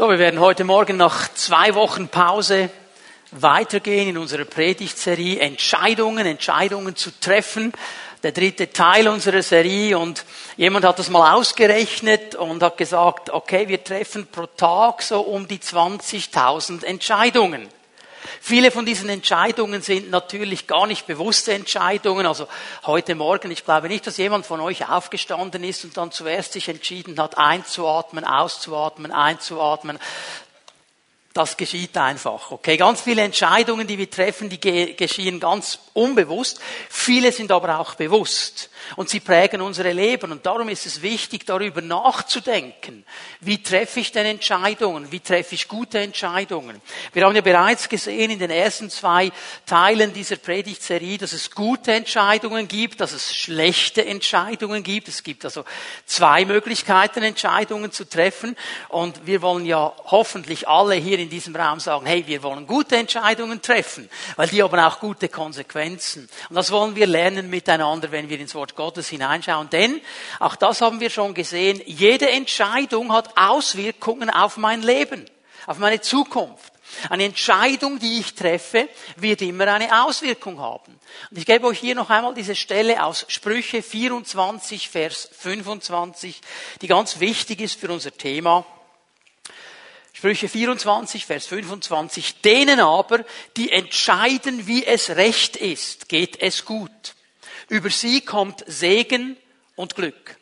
So, wir werden heute Morgen nach zwei Wochen Pause weitergehen in unserer Predigtserie Entscheidungen, Entscheidungen zu treffen. Der dritte Teil unserer Serie und jemand hat das mal ausgerechnet und hat gesagt, okay, wir treffen pro Tag so um die 20.000 Entscheidungen. Viele von diesen Entscheidungen sind natürlich gar nicht bewusste Entscheidungen. Also heute Morgen, ich glaube nicht, dass jemand von euch aufgestanden ist und dann zuerst sich entschieden hat, einzuatmen, auszuatmen, einzuatmen. Das geschieht einfach. Okay, ganz viele Entscheidungen, die wir treffen, die geschehen ganz unbewusst. Viele sind aber auch bewusst und sie prägen unsere Leben. Und darum ist es wichtig, darüber nachzudenken. Wie treffe ich denn Entscheidungen? Wie treffe ich gute Entscheidungen? Wir haben ja bereits gesehen in den ersten zwei Teilen dieser Predigtserie, dass es gute Entscheidungen gibt, dass es schlechte Entscheidungen gibt. Es gibt also zwei Möglichkeiten, Entscheidungen zu treffen. Und wir wollen ja hoffentlich alle hier in diesem Raum sagen, hey, wir wollen gute Entscheidungen treffen, weil die haben auch gute Konsequenzen. Und das wollen wir lernen miteinander, wenn wir ins Wort Gottes hineinschauen. Denn, auch das haben wir schon gesehen, jede Entscheidung hat Auswirkungen auf mein Leben, auf meine Zukunft. Eine Entscheidung, die ich treffe, wird immer eine Auswirkung haben. Und ich gebe euch hier noch einmal diese Stelle aus Sprüche 24, Vers 25, die ganz wichtig ist für unser Thema. Sprüche 24, Vers 25. Denen aber, die entscheiden, wie es recht ist, geht es gut. Über sie kommt Segen und Glück.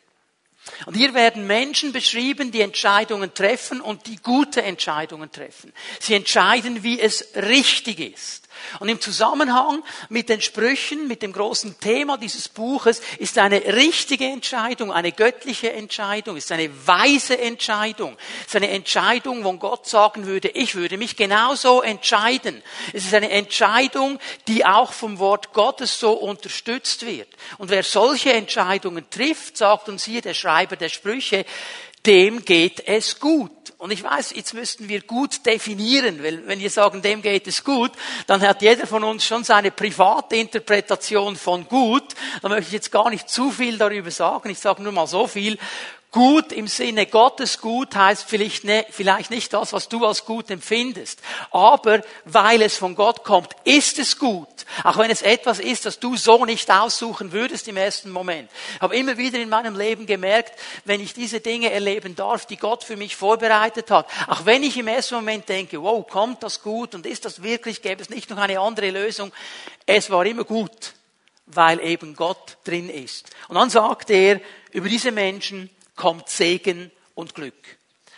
Und hier werden Menschen beschrieben, die Entscheidungen treffen und die gute Entscheidungen treffen. Sie entscheiden, wie es richtig ist. Und im Zusammenhang mit den Sprüchen, mit dem großen Thema dieses Buches, ist eine richtige Entscheidung, eine göttliche Entscheidung, ist eine weise Entscheidung, ist eine Entscheidung, wo Gott sagen würde, ich würde mich genauso entscheiden. Es ist eine Entscheidung, die auch vom Wort Gottes so unterstützt wird. Und wer solche Entscheidungen trifft, sagt uns hier der Schreiber der Sprüche, dem geht es gut. Und ich weiß, jetzt müssten wir gut definieren, weil wenn wir sagen, dem geht es gut, dann hat jeder von uns schon seine private Interpretation von gut. Da möchte ich jetzt gar nicht zu viel darüber sagen. Ich sage nur mal so viel. Gut im Sinne Gottes gut heißt vielleicht, ne, vielleicht nicht das, was du als gut empfindest. Aber weil es von Gott kommt, ist es gut. Auch wenn es etwas ist, das du so nicht aussuchen würdest im ersten Moment. Ich habe immer wieder in meinem Leben gemerkt, wenn ich diese Dinge erleben darf, die Gott für mich vorbereitet hat, auch wenn ich im ersten Moment denke, wow, kommt das gut und ist das wirklich, gäbe es nicht noch eine andere Lösung, es war immer gut, weil eben Gott drin ist. Und dann sagt er über diese Menschen, kommt Segen und Glück.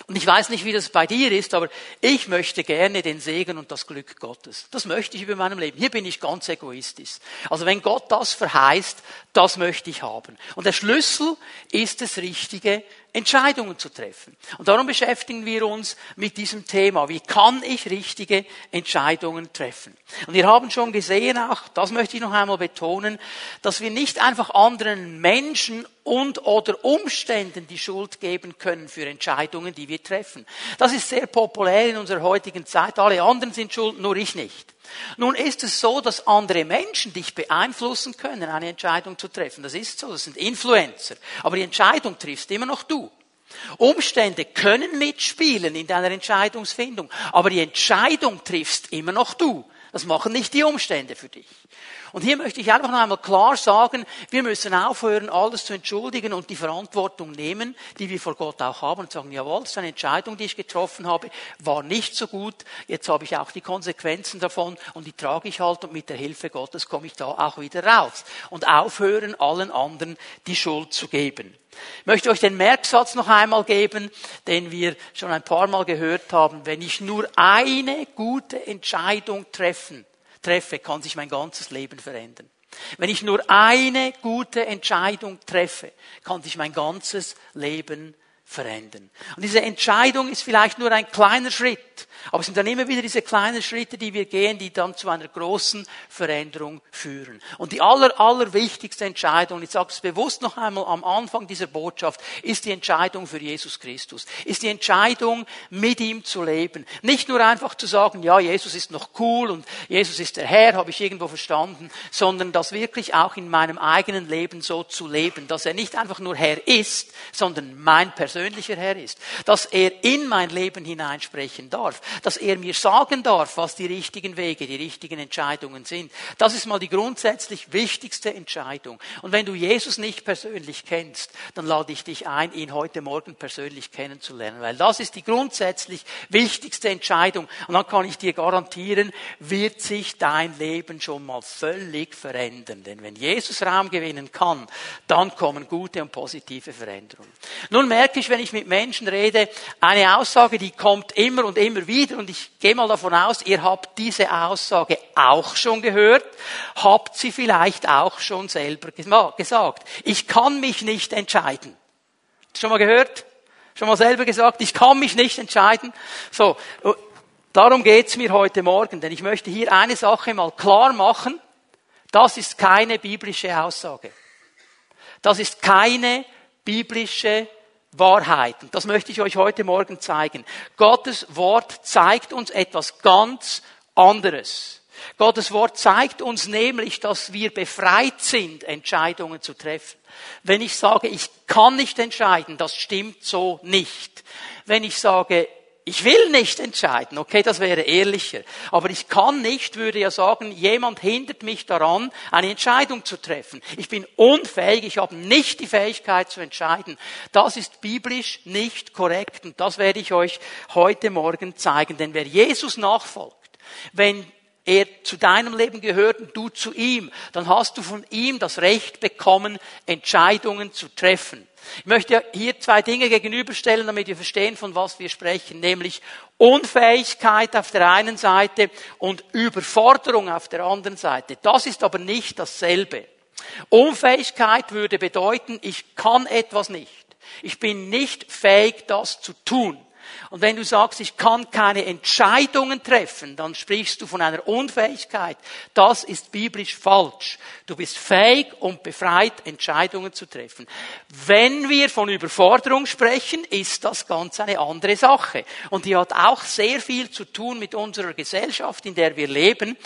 Und ich weiß nicht, wie das bei dir ist, aber ich möchte gerne den Segen und das Glück Gottes. Das möchte ich über meinem Leben. Hier bin ich ganz egoistisch. Also wenn Gott das verheißt, das möchte ich haben. Und der Schlüssel ist das richtige Entscheidungen zu treffen. Und darum beschäftigen wir uns mit diesem Thema. Wie kann ich richtige Entscheidungen treffen? Und wir haben schon gesehen, auch das möchte ich noch einmal betonen, dass wir nicht einfach anderen Menschen und oder Umständen die Schuld geben können für Entscheidungen, die wir treffen. Das ist sehr populär in unserer heutigen Zeit. Alle anderen sind schuld, nur ich nicht. Nun ist es so, dass andere Menschen dich beeinflussen können, eine Entscheidung zu treffen. Das ist so, das sind Influencer. Aber die Entscheidung triffst immer noch du. Umstände können mitspielen in deiner Entscheidungsfindung, aber die Entscheidung triffst immer noch du. Das machen nicht die Umstände für dich. Und hier möchte ich einfach noch einmal klar sagen, wir müssen aufhören, alles zu entschuldigen und die Verantwortung nehmen, die wir vor Gott auch haben und sagen, jawohl, das ist eine Entscheidung, die ich getroffen habe, war nicht so gut, jetzt habe ich auch die Konsequenzen davon und die trage ich halt und mit der Hilfe Gottes komme ich da auch wieder raus. Und aufhören, allen anderen die Schuld zu geben. Ich möchte euch den Merksatz noch einmal geben, den wir schon ein paar Mal gehört haben. Wenn ich nur eine gute Entscheidung treffen treffe, kann sich mein ganzes Leben verändern. Wenn ich nur eine gute Entscheidung treffe, kann sich mein ganzes Leben verändern. Und diese Entscheidung ist vielleicht nur ein kleiner Schritt, Aber es sind dann immer wieder diese kleinen Schritte, die wir gehen, die dann zu einer großen Veränderung führen. Und die aller, allerwichtigste Entscheidung, ich sage es bewusst noch einmal am Anfang dieser Botschaft, ist die Entscheidung für Jesus Christus. Ist die Entscheidung, mit ihm zu leben. Nicht nur einfach zu sagen, ja, Jesus ist noch cool und Jesus ist der Herr, habe ich irgendwo verstanden, sondern das wirklich auch in meinem eigenen Leben so zu leben, dass er nicht einfach nur Herr ist, sondern mein persönlicher Herr ist. Dass er in mein Leben hineinsprechen darf dass er mir sagen darf, was die richtigen Wege, die richtigen Entscheidungen sind. Das ist mal die grundsätzlich wichtigste Entscheidung. Und wenn du Jesus nicht persönlich kennst, dann lade ich dich ein, ihn heute Morgen persönlich kennenzulernen, weil das ist die grundsätzlich wichtigste Entscheidung. Und dann kann ich dir garantieren, wird sich dein Leben schon mal völlig verändern. Denn wenn Jesus Raum gewinnen kann, dann kommen gute und positive Veränderungen. Nun merke ich, wenn ich mit Menschen rede, eine Aussage, die kommt immer und immer wieder wieder, und ich gehe mal davon aus, ihr habt diese Aussage auch schon gehört, habt sie vielleicht auch schon selber gesagt. Ich kann mich nicht entscheiden. Schon mal gehört? Schon mal selber gesagt, ich kann mich nicht entscheiden. So, darum geht's mir heute Morgen, denn ich möchte hier eine Sache mal klar machen. Das ist keine biblische Aussage. Das ist keine biblische Wahrheit. Und das möchte ich euch heute Morgen zeigen. Gottes Wort zeigt uns etwas ganz anderes. Gottes Wort zeigt uns nämlich, dass wir befreit sind, Entscheidungen zu treffen. Wenn ich sage, ich kann nicht entscheiden, das stimmt so nicht. Wenn ich sage, ich will nicht entscheiden, okay, das wäre ehrlicher. Aber ich kann nicht, würde ja sagen, jemand hindert mich daran, eine Entscheidung zu treffen. Ich bin unfähig, ich habe nicht die Fähigkeit zu entscheiden. Das ist biblisch nicht korrekt und das werde ich euch heute Morgen zeigen. Denn wer Jesus nachfolgt, wenn er zu deinem Leben gehört und du zu ihm, dann hast du von ihm das Recht bekommen, Entscheidungen zu treffen. Ich möchte hier zwei Dinge gegenüberstellen, damit wir verstehen, von was wir sprechen, nämlich Unfähigkeit auf der einen Seite und Überforderung auf der anderen Seite. Das ist aber nicht dasselbe. Unfähigkeit würde bedeuten, ich kann etwas nicht. Ich bin nicht fähig, das zu tun. Und wenn du sagst, ich kann keine Entscheidungen treffen, dann sprichst du von einer Unfähigkeit. Das ist biblisch falsch. Du bist fähig und befreit, Entscheidungen zu treffen. Wenn wir von Überforderung sprechen, ist das ganz eine andere Sache. Und die hat auch sehr viel zu tun mit unserer Gesellschaft, in der wir leben.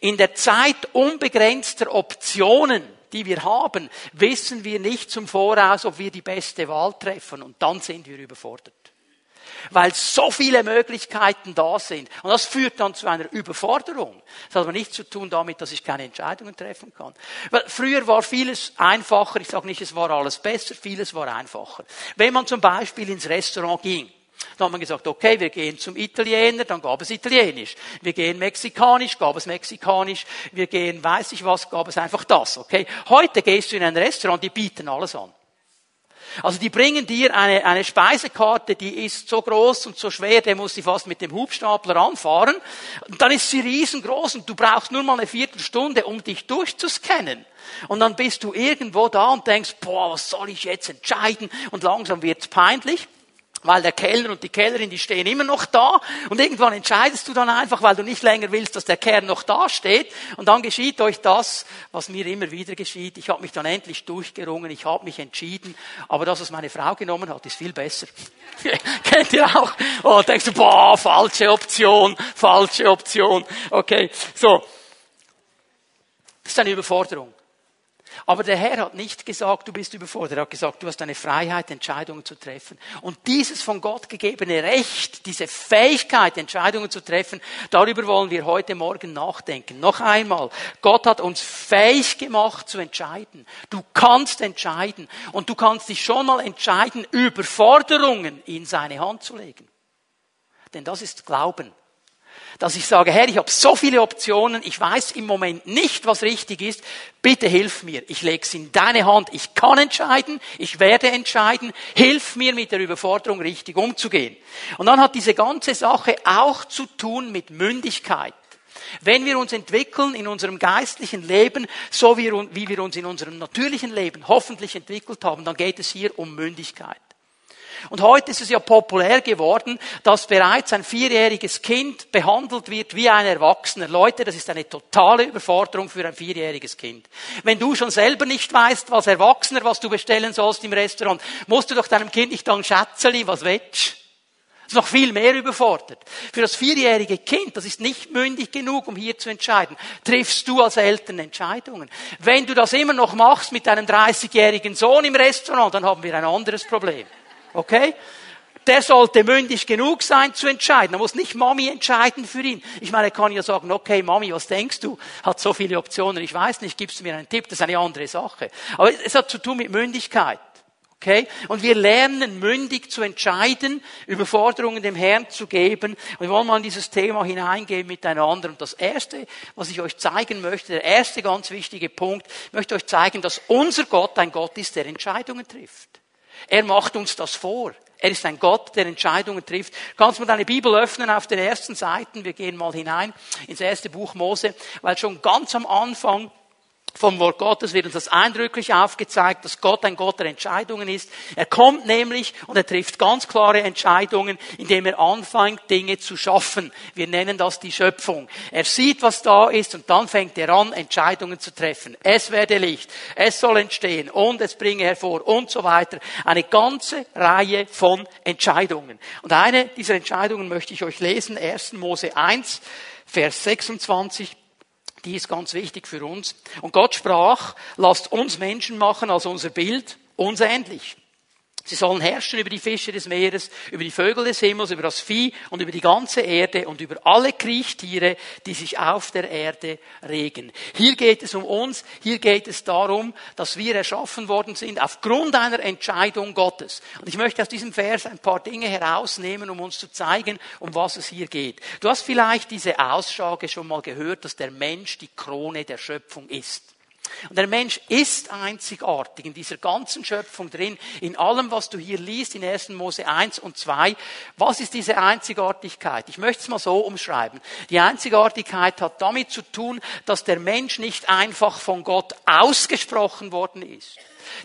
In der Zeit unbegrenzter Optionen, die wir haben, wissen wir nicht zum Voraus, ob wir die beste Wahl treffen. Und dann sind wir überfordert weil so viele Möglichkeiten da sind. Und das führt dann zu einer Überforderung. Das hat aber nichts zu tun damit, dass ich keine Entscheidungen treffen kann. Weil früher war vieles einfacher. Ich sage nicht, es war alles besser. Vieles war einfacher. Wenn man zum Beispiel ins Restaurant ging, dann hat man gesagt, okay, wir gehen zum Italiener, dann gab es Italienisch. Wir gehen Mexikanisch, gab es Mexikanisch. Wir gehen weiß ich was, gab es einfach das, okay. Heute gehst du in ein Restaurant, die bieten alles an. Also die bringen dir eine, eine Speisekarte, die ist so groß und so schwer, der muss sie fast mit dem Hubstapler anfahren. Und dann ist sie riesengroß und du brauchst nur mal eine Viertelstunde, um dich durchzuscannen. Und dann bist du irgendwo da und denkst, boah, was soll ich jetzt entscheiden? Und langsam wird's peinlich. Weil der Kellner und die Kellnerin, die stehen immer noch da und irgendwann entscheidest du dann einfach, weil du nicht länger willst, dass der Kern noch da steht und dann geschieht euch das, was mir immer wieder geschieht. Ich habe mich dann endlich durchgerungen, ich habe mich entschieden, aber das, was meine Frau genommen hat, ist viel besser. Kennt ihr auch? Oh, denkst du, boah, falsche Option, falsche Option. Okay, so. Das ist eine Überforderung. Aber der Herr hat nicht gesagt, du bist überfordert. Er hat gesagt, du hast eine Freiheit, Entscheidungen zu treffen. Und dieses von Gott gegebene Recht, diese Fähigkeit, Entscheidungen zu treffen, darüber wollen wir heute Morgen nachdenken. Noch einmal, Gott hat uns fähig gemacht zu entscheiden. Du kannst entscheiden. Und du kannst dich schon mal entscheiden, Überforderungen in seine Hand zu legen. Denn das ist Glauben dass ich sage, Herr, ich habe so viele Optionen, ich weiß im Moment nicht, was richtig ist, bitte hilf mir, ich lege es in deine Hand, ich kann entscheiden, ich werde entscheiden, hilf mir mit der Überforderung richtig umzugehen. Und dann hat diese ganze Sache auch zu tun mit Mündigkeit. Wenn wir uns entwickeln in unserem geistlichen Leben, so wie wir uns in unserem natürlichen Leben hoffentlich entwickelt haben, dann geht es hier um Mündigkeit. Und heute ist es ja populär geworden, dass bereits ein vierjähriges Kind behandelt wird wie ein Erwachsener. Leute, das ist eine totale Überforderung für ein vierjähriges Kind. Wenn du schon selber nicht weißt, was Erwachsener, was du bestellen sollst im Restaurant, musst du doch deinem Kind nicht sagen, Schätzeli, was willst ist noch viel mehr überfordert. Für das vierjährige Kind, das ist nicht mündig genug, um hier zu entscheiden, triffst du als Eltern Entscheidungen. Wenn du das immer noch machst mit deinem 30-jährigen Sohn im Restaurant, dann haben wir ein anderes Problem. Okay? Der sollte mündig genug sein zu entscheiden. Er muss nicht Mami entscheiden für ihn. Ich meine, er kann ja sagen, okay, Mami, was denkst du? Hat so viele Optionen, ich weiß nicht, gibst du mir einen Tipp? Das ist eine andere Sache. Aber es hat zu tun mit Mündigkeit. Okay? Und wir lernen mündig zu entscheiden, Überforderungen dem Herrn zu geben. Und wir wollen mal in dieses Thema hineingehen miteinander. Und das erste, was ich euch zeigen möchte, der erste ganz wichtige Punkt, ich möchte euch zeigen, dass unser Gott ein Gott ist, der Entscheidungen trifft. Er macht uns das vor. Er ist ein Gott, der Entscheidungen trifft. Kannst du deine Bibel öffnen auf den ersten Seiten? Wir gehen mal hinein ins erste Buch Mose, weil schon ganz am Anfang vom Wort Gottes wird uns das eindrücklich aufgezeigt, dass Gott ein Gott der Entscheidungen ist. Er kommt nämlich und er trifft ganz klare Entscheidungen, indem er anfängt, Dinge zu schaffen. Wir nennen das die Schöpfung. Er sieht, was da ist und dann fängt er an, Entscheidungen zu treffen. Es werde Licht, es soll entstehen und es bringe hervor und so weiter. Eine ganze Reihe von Entscheidungen. Und eine dieser Entscheidungen möchte ich euch lesen. 1. Mose 1, Vers 26 die ist ganz wichtig für uns. Und Gott sprach, lasst uns Menschen machen als unser Bild, uns ähnlich. Sie sollen herrschen über die Fische des Meeres, über die Vögel des Himmels, über das Vieh und über die ganze Erde und über alle Kriechtiere, die sich auf der Erde regen. Hier geht es um uns, hier geht es darum, dass wir erschaffen worden sind aufgrund einer Entscheidung Gottes. Und ich möchte aus diesem Vers ein paar Dinge herausnehmen, um uns zu zeigen, um was es hier geht. Du hast vielleicht diese Aussage schon mal gehört, dass der Mensch die Krone der Schöpfung ist. Und der Mensch ist einzigartig in dieser ganzen Schöpfung drin, in allem, was du hier liest, in 1. Mose 1 und 2. Was ist diese Einzigartigkeit? Ich möchte es mal so umschreiben. Die Einzigartigkeit hat damit zu tun, dass der Mensch nicht einfach von Gott ausgesprochen worden ist.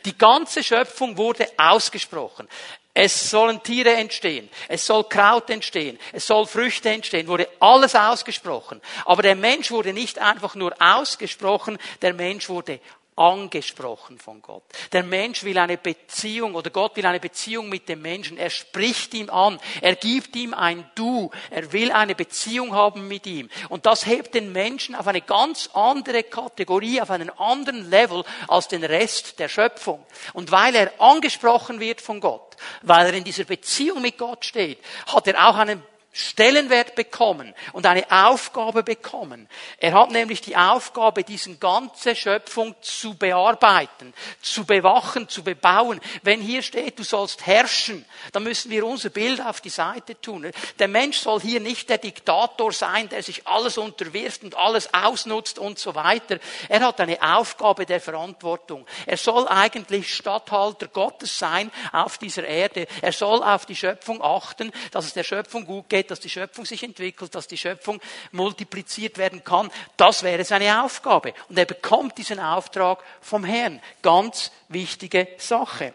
Die ganze Schöpfung wurde ausgesprochen. Es sollen Tiere entstehen. Es soll Kraut entstehen. Es soll Früchte entstehen. Wurde alles ausgesprochen. Aber der Mensch wurde nicht einfach nur ausgesprochen. Der Mensch wurde angesprochen von Gott. Der Mensch will eine Beziehung oder Gott will eine Beziehung mit dem Menschen. Er spricht ihm an. Er gibt ihm ein Du. Er will eine Beziehung haben mit ihm. Und das hebt den Menschen auf eine ganz andere Kategorie, auf einen anderen Level als den Rest der Schöpfung. Und weil er angesprochen wird von Gott, weil er in dieser Beziehung mit Gott steht, hat er auch einen Stellenwert bekommen und eine Aufgabe bekommen. Er hat nämlich die Aufgabe, diesen ganze Schöpfung zu bearbeiten, zu bewachen, zu bebauen. Wenn hier steht, du sollst herrschen, dann müssen wir unser Bild auf die Seite tun. Der Mensch soll hier nicht der Diktator sein, der sich alles unterwirft und alles ausnutzt und so weiter. Er hat eine Aufgabe der Verantwortung. Er soll eigentlich Statthalter Gottes sein auf dieser Erde. Er soll auf die Schöpfung achten, dass es der Schöpfung gut geht geht, dass die Schöpfung sich entwickelt, dass die Schöpfung multipliziert werden kann. Das wäre seine Aufgabe. Und er bekommt diesen Auftrag vom Herrn. Ganz wichtige Sache.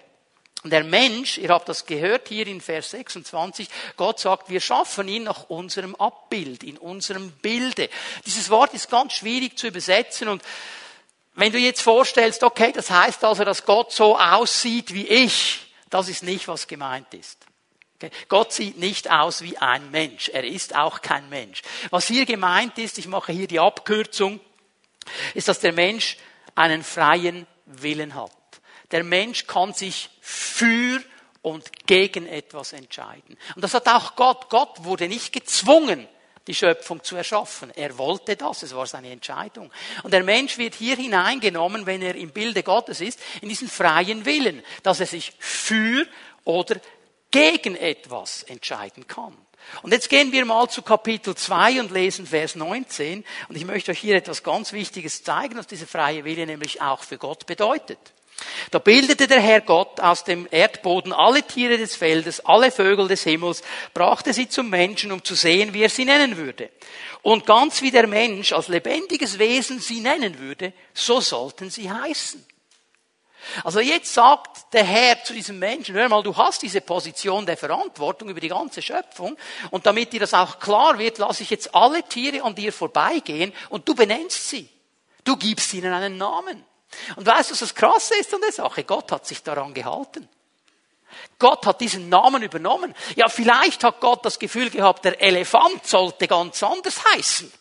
Und der Mensch, ihr habt das gehört hier in Vers 26, Gott sagt, wir schaffen ihn nach unserem Abbild, in unserem Bilde. Dieses Wort ist ganz schwierig zu übersetzen und wenn du jetzt vorstellst, okay, das heißt also, dass Gott so aussieht wie ich, das ist nicht, was gemeint ist. Gott sieht nicht aus wie ein Mensch. Er ist auch kein Mensch. Was hier gemeint ist, ich mache hier die Abkürzung, ist, dass der Mensch einen freien Willen hat. Der Mensch kann sich für und gegen etwas entscheiden. Und das hat auch Gott. Gott wurde nicht gezwungen, die Schöpfung zu erschaffen. Er wollte das, es war seine Entscheidung. Und der Mensch wird hier hineingenommen, wenn er im Bilde Gottes ist, in diesen freien Willen, dass er sich für oder gegen etwas entscheiden kann. Und jetzt gehen wir mal zu Kapitel 2 und lesen Vers 19. Und ich möchte euch hier etwas ganz Wichtiges zeigen, was diese freie Wille nämlich auch für Gott bedeutet. Da bildete der Herr Gott aus dem Erdboden alle Tiere des Feldes, alle Vögel des Himmels, brachte sie zum Menschen, um zu sehen, wie er sie nennen würde. Und ganz wie der Mensch als lebendiges Wesen sie nennen würde, so sollten sie heißen. Also jetzt sagt der Herr zu diesem Menschen, hör mal, du hast diese Position der Verantwortung über die ganze Schöpfung und damit dir das auch klar wird, lasse ich jetzt alle Tiere an dir vorbeigehen und du benennst sie. Du gibst ihnen einen Namen. Und weißt du, was das Krasse ist an der Sache? Gott hat sich daran gehalten. Gott hat diesen Namen übernommen. Ja, vielleicht hat Gott das Gefühl gehabt, der Elefant sollte ganz anders heißen.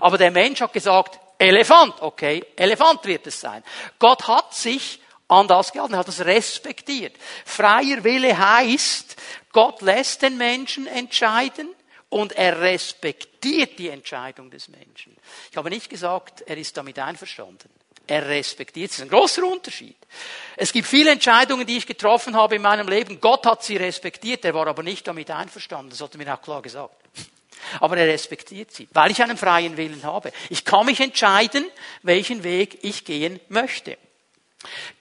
Aber der Mensch hat gesagt, Elefant, okay, Elefant wird es sein. Gott hat sich an das gehalten, hat das respektiert. Freier Wille heißt, Gott lässt den Menschen entscheiden und er respektiert die Entscheidung des Menschen. Ich habe nicht gesagt, er ist damit einverstanden. Er respektiert. Das ist ein großer Unterschied. Es gibt viele Entscheidungen, die ich getroffen habe in meinem Leben. Gott hat sie respektiert, er war aber nicht damit einverstanden. Das hat er mir auch klar gesagt. Aber er respektiert sie, weil ich einen freien Willen habe. Ich kann mich entscheiden, welchen Weg ich gehen möchte.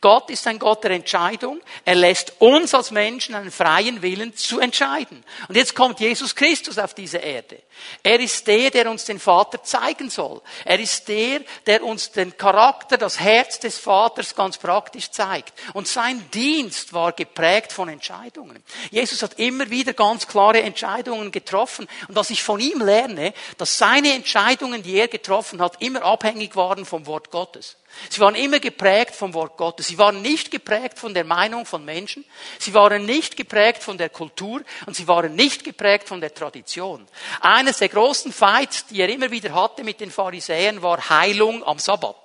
Gott ist ein Gott der Entscheidung. Er lässt uns als Menschen einen freien Willen zu entscheiden. Und jetzt kommt Jesus Christus auf diese Erde. Er ist der, der uns den Vater zeigen soll. Er ist der, der uns den Charakter, das Herz des Vaters ganz praktisch zeigt. Und sein Dienst war geprägt von Entscheidungen. Jesus hat immer wieder ganz klare Entscheidungen getroffen. Und was ich von ihm lerne, dass seine Entscheidungen, die er getroffen hat, immer abhängig waren vom Wort Gottes. Sie waren immer geprägt vom Wort Gottes. Sie waren nicht geprägt von der Meinung von Menschen. Sie waren nicht geprägt von der Kultur und sie waren nicht geprägt von der Tradition. Eines der großen Fights, die er immer wieder hatte mit den Pharisäern, war Heilung am Sabbat.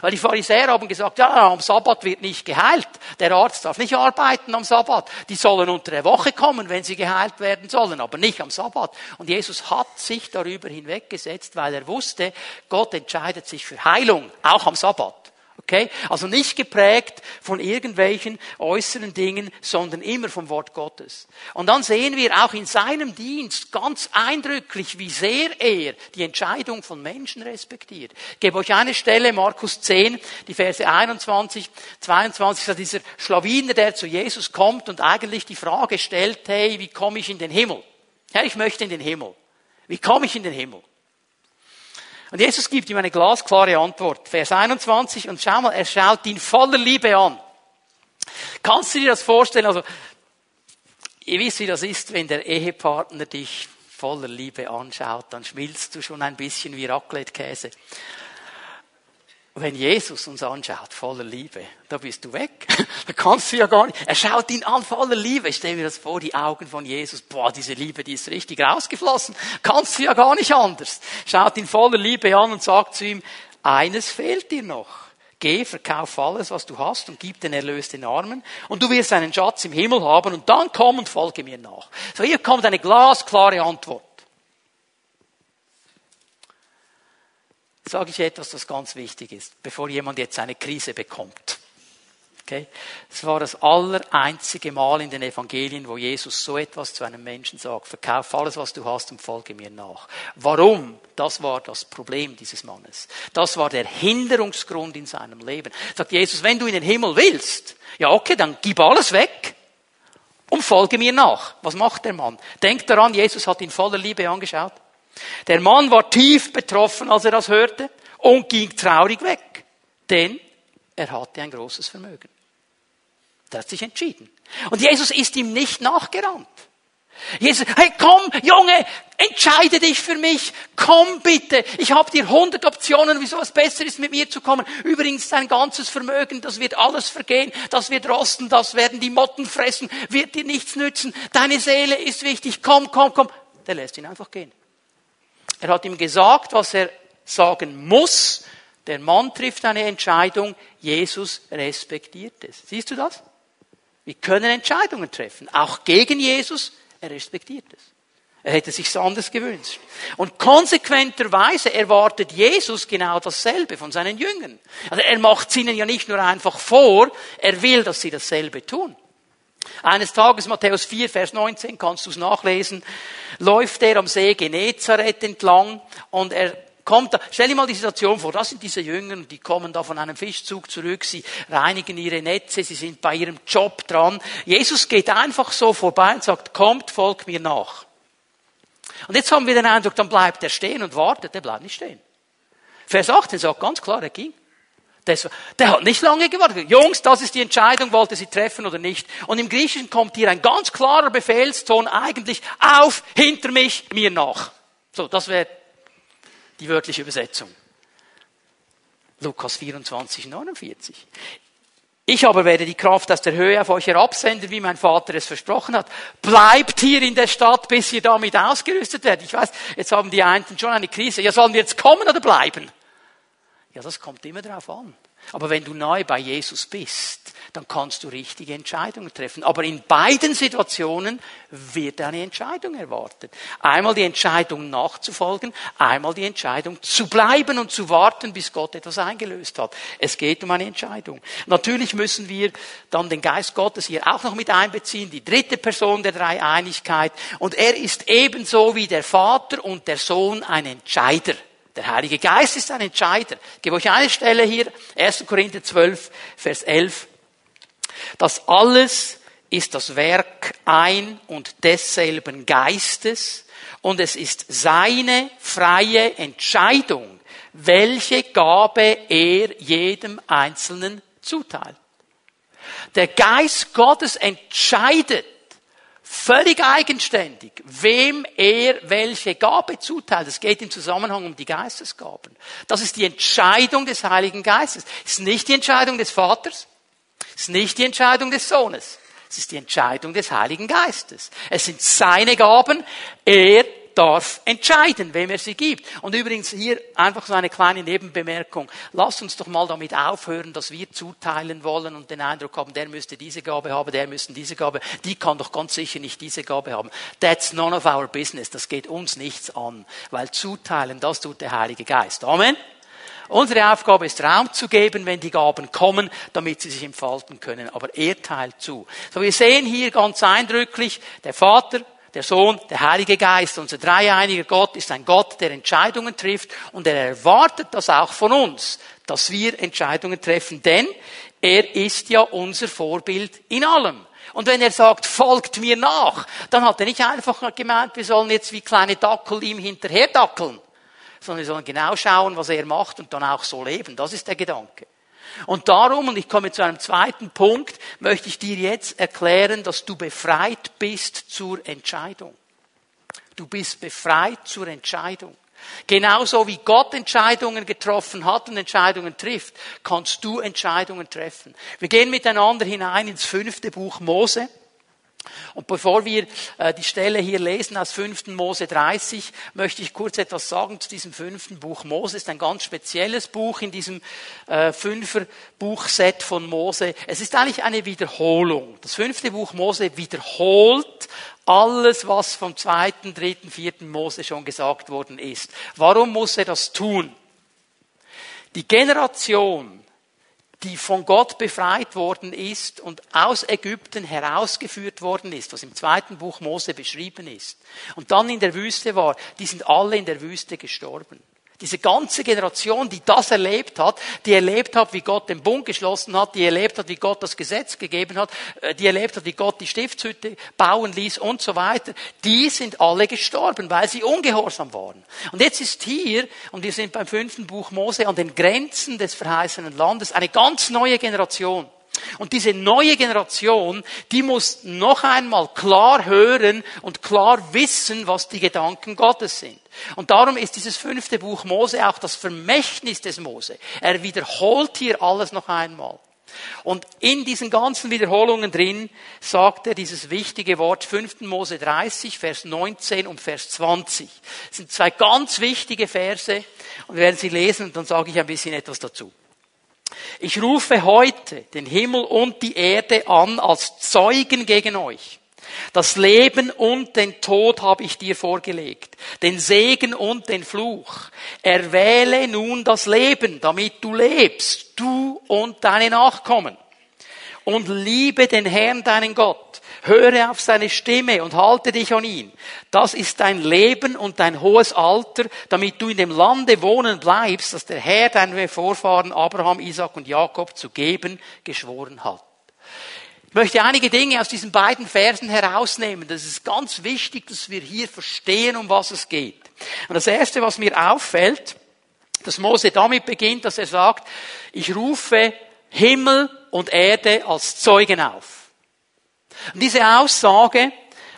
Weil die Pharisäer haben gesagt, ja, am Sabbat wird nicht geheilt. Der Arzt darf nicht arbeiten am Sabbat. Die sollen unter der Woche kommen, wenn sie geheilt werden sollen, aber nicht am Sabbat. Und Jesus hat sich darüber hinweggesetzt, weil er wusste, Gott entscheidet sich für Heilung, auch am Sabbat. Okay? Also nicht geprägt von irgendwelchen äußeren Dingen, sondern immer vom Wort Gottes. Und dann sehen wir auch in seinem Dienst ganz eindrücklich, wie sehr er die Entscheidung von Menschen respektiert. Ich gebe euch eine Stelle, Markus 10, die Verse 21, 22, ist dieser Schlawiner, der zu Jesus kommt und eigentlich die Frage stellt, hey, wie komme ich in den Himmel? Ja, ich möchte in den Himmel. Wie komme ich in den Himmel? Und Jesus gibt ihm eine glasklare Antwort. Vers 21 und schau mal, er schaut ihn voller Liebe an. Kannst du dir das vorstellen? Also, ihr wisst, wie das ist, wenn der Ehepartner dich voller Liebe anschaut, dann schmilzt du schon ein bisschen wie Raclette-Käse wenn Jesus uns anschaut, voller Liebe, da bist du weg. Da kannst du ja gar nicht. Er schaut ihn an, voller Liebe. Ich stell mir das vor, die Augen von Jesus. Boah, diese Liebe, die ist richtig rausgeflossen. Kannst du ja gar nicht anders. Schaut ihn voller Liebe an und sagt zu ihm, eines fehlt dir noch. Geh, verkauf alles, was du hast und gib den Erlös den Armen und du wirst einen Schatz im Himmel haben und dann komm und folge mir nach. So, hier kommt eine glasklare Antwort. Sage ich etwas, das ganz wichtig ist, bevor jemand jetzt eine Krise bekommt. Okay? Es war das allereinzige Mal in den Evangelien, wo Jesus so etwas zu einem Menschen sagt. Verkauf alles, was du hast und folge mir nach. Warum? Das war das Problem dieses Mannes. Das war der Hinderungsgrund in seinem Leben. Sagt Jesus, wenn du in den Himmel willst, ja okay, dann gib alles weg und folge mir nach. Was macht der Mann? Denkt daran, Jesus hat ihn voller Liebe angeschaut. Der Mann war tief betroffen, als er das hörte und ging traurig weg, denn er hatte ein großes Vermögen. Der hat sich entschieden. Und Jesus ist ihm nicht nachgerannt. Jesus, hey, komm, Junge, entscheide dich für mich. Komm bitte. Ich habe dir hundert Optionen, wieso es besser ist, mit mir zu kommen. Übrigens, dein ganzes Vermögen, das wird alles vergehen, das wird rosten, das werden die Motten fressen, wird dir nichts nützen. Deine Seele ist wichtig. Komm, komm, komm. Der lässt ihn einfach gehen. Er hat ihm gesagt, was er sagen muss. Der Mann trifft eine Entscheidung. Jesus respektiert es. Siehst du das? Wir können Entscheidungen treffen. Auch gegen Jesus. Er respektiert es. Er hätte sich anders gewünscht. Und konsequenterweise erwartet Jesus genau dasselbe von seinen Jüngern. Also er macht es ihnen ja nicht nur einfach vor, er will, dass sie dasselbe tun. Eines Tages, Matthäus 4, Vers 19, kannst du es nachlesen, läuft er am See Genezareth entlang und er kommt da, stell dir mal die Situation vor, das sind diese Jünger, die kommen da von einem Fischzug zurück, sie reinigen ihre Netze, sie sind bei ihrem Job dran. Jesus geht einfach so vorbei und sagt, kommt, folgt mir nach. Und jetzt haben wir den Eindruck, dann bleibt er stehen und wartet, er bleibt nicht stehen. Vers 18 sagt ganz klar, er ging. Das, der hat nicht lange gewartet. Jungs, das ist die Entscheidung, wollte sie treffen oder nicht. Und im Griechischen kommt hier ein ganz klarer Befehlston eigentlich, auf, hinter mich, mir nach. So, das wäre die wörtliche Übersetzung. Lukas 24, 49. Ich aber werde die Kraft aus der Höhe auf euch herabsenden, wie mein Vater es versprochen hat. Bleibt hier in der Stadt, bis ihr damit ausgerüstet werdet. Ich weiß, jetzt haben die einen schon eine Krise. Ja, sollen wir jetzt kommen oder bleiben? Ja, das kommt immer darauf an. Aber wenn du neu bei Jesus bist, dann kannst du richtige Entscheidungen treffen. Aber in beiden Situationen wird eine Entscheidung erwartet. Einmal die Entscheidung nachzufolgen, einmal die Entscheidung zu bleiben und zu warten, bis Gott etwas eingelöst hat. Es geht um eine Entscheidung. Natürlich müssen wir dann den Geist Gottes hier auch noch mit einbeziehen, die dritte Person der Dreieinigkeit. Und er ist ebenso wie der Vater und der Sohn ein Entscheider. Der Heilige Geist ist ein Entscheider. Ich gebe euch eine Stelle hier, 1. Korinther 12, Vers 11. Das alles ist das Werk ein und desselben Geistes und es ist seine freie Entscheidung, welche Gabe er jedem Einzelnen zuteilt. Der Geist Gottes entscheidet völlig eigenständig, wem er welche Gabe zuteilt. Es geht im Zusammenhang um die Geistesgaben. Das ist die Entscheidung des Heiligen Geistes. Es ist nicht die Entscheidung des Vaters, es ist nicht die Entscheidung des Sohnes. Es ist die Entscheidung des Heiligen Geistes. Es sind seine Gaben. Er darf entscheiden, wem er sie gibt. Und übrigens hier einfach so eine kleine Nebenbemerkung. Lass uns doch mal damit aufhören, dass wir zuteilen wollen und den Eindruck haben, der müsste diese Gabe haben, der müsste diese Gabe, die kann doch ganz sicher nicht diese Gabe haben. That's none of our business. Das geht uns nichts an. Weil zuteilen, das tut der Heilige Geist. Amen. Unsere Aufgabe ist Raum zu geben, wenn die Gaben kommen, damit sie sich entfalten können. Aber er teilt zu. So, wir sehen hier ganz eindrücklich, der Vater, der Sohn, der Heilige Geist, unser dreieiniger Gott ist ein Gott, der Entscheidungen trifft und er erwartet das auch von uns, dass wir Entscheidungen treffen, denn er ist ja unser Vorbild in allem. Und wenn er sagt, folgt mir nach, dann hat er nicht einfach gemeint, wir sollen jetzt wie kleine Dackel ihm hinterher dackeln, sondern wir sollen genau schauen, was er macht und dann auch so leben. Das ist der Gedanke. Und darum, und ich komme zu einem zweiten Punkt, möchte ich dir jetzt erklären, dass du befreit bist zur Entscheidung. Du bist befreit zur Entscheidung. Genauso wie Gott Entscheidungen getroffen hat und Entscheidungen trifft, kannst du Entscheidungen treffen. Wir gehen miteinander hinein ins fünfte Buch Mose. Und bevor wir äh, die Stelle hier lesen aus 5. Mose 30, möchte ich kurz etwas sagen zu diesem fünften Buch Mose. Ist ein ganz spezielles Buch in diesem äh, fünfer Buchset von Mose. Es ist eigentlich eine Wiederholung. Das fünfte Buch Mose wiederholt alles, was vom zweiten, dritten, vierten Mose schon gesagt worden ist. Warum muss er das tun? Die Generation, die von Gott befreit worden ist und aus Ägypten herausgeführt worden ist, was im zweiten Buch Mose beschrieben ist, und dann in der Wüste war, die sind alle in der Wüste gestorben. Diese ganze Generation, die das erlebt hat, die erlebt hat, wie Gott den Bund geschlossen hat, die erlebt hat, wie Gott das Gesetz gegeben hat, äh, die erlebt hat, wie Gott die Stiftshütte bauen ließ und so weiter, die sind alle gestorben, weil sie ungehorsam waren. Und jetzt ist hier, und wir sind beim fünften Buch Mose, an den Grenzen des verheißenen Landes, eine ganz neue Generation. Und diese neue Generation, die muss noch einmal klar hören und klar wissen, was die Gedanken Gottes sind. Und darum ist dieses fünfte Buch Mose auch das Vermächtnis des Mose. Er wiederholt hier alles noch einmal. Und in diesen ganzen Wiederholungen drin sagt er dieses wichtige Wort 5. Mose 30, Vers 19 und Vers 20. Das sind zwei ganz wichtige Verse und wir werden sie lesen und dann sage ich ein bisschen etwas dazu. Ich rufe heute den Himmel und die Erde an als Zeugen gegen euch. Das Leben und den Tod habe ich dir vorgelegt, den Segen und den Fluch. Erwähle nun das Leben, damit du lebst, du und deine Nachkommen. Und liebe den Herrn, deinen Gott. Höre auf seine Stimme und halte dich an ihn. Das ist dein Leben und dein hohes Alter, damit du in dem Lande wohnen bleibst, das der Herr deinen Vorfahren Abraham, Isaac und Jakob zu geben geschworen hat. Ich möchte einige Dinge aus diesen beiden Versen herausnehmen. Das ist ganz wichtig, dass wir hier verstehen, um was es geht. Und das erste, was mir auffällt, dass Mose damit beginnt, dass er sagt, ich rufe Himmel und Erde als Zeugen auf. Und diese Aussage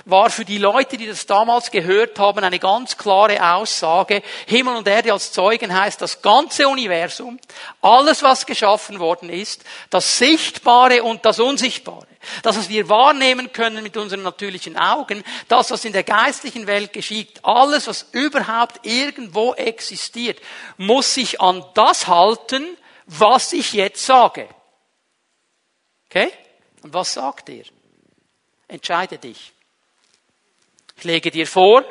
war für die Leute, die das damals gehört haben, eine ganz klare Aussage. Himmel und Erde als Zeugen heißt das ganze Universum, alles was geschaffen worden ist, das Sichtbare und das Unsichtbare. Das, was wir wahrnehmen können mit unseren natürlichen Augen, das, was in der geistlichen Welt geschieht, alles, was überhaupt irgendwo existiert, muss sich an das halten, was ich jetzt sage. Okay? Und was sagt er? Entscheide dich. Ich lege dir vor,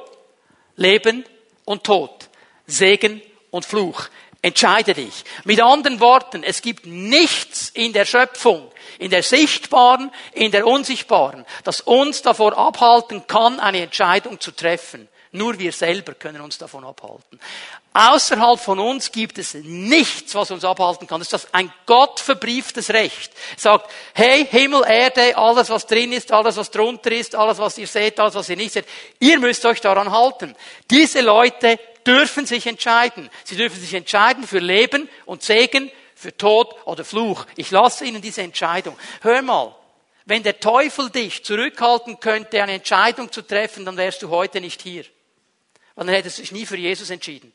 Leben und Tod, Segen und Fluch. Entscheide dich. Mit anderen Worten, es gibt nichts in der Schöpfung, in der sichtbaren, in der unsichtbaren, das uns davor abhalten kann, eine Entscheidung zu treffen. Nur wir selber können uns davon abhalten. Außerhalb von uns gibt es nichts, was uns abhalten kann. Das ist ein gottverbrieftes Recht. Sagt, hey, Himmel, Erde, alles was drin ist, alles was drunter ist, alles was ihr seht, alles was ihr nicht seht, ihr müsst euch daran halten. Diese Leute dürfen sich entscheiden. Sie dürfen sich entscheiden für Leben und Segen, für Tod oder Fluch. Ich lasse Ihnen diese Entscheidung. Hör mal, wenn der Teufel dich zurückhalten könnte, eine Entscheidung zu treffen, dann wärst du heute nicht hier. Und dann hättest du dich nie für Jesus entschieden.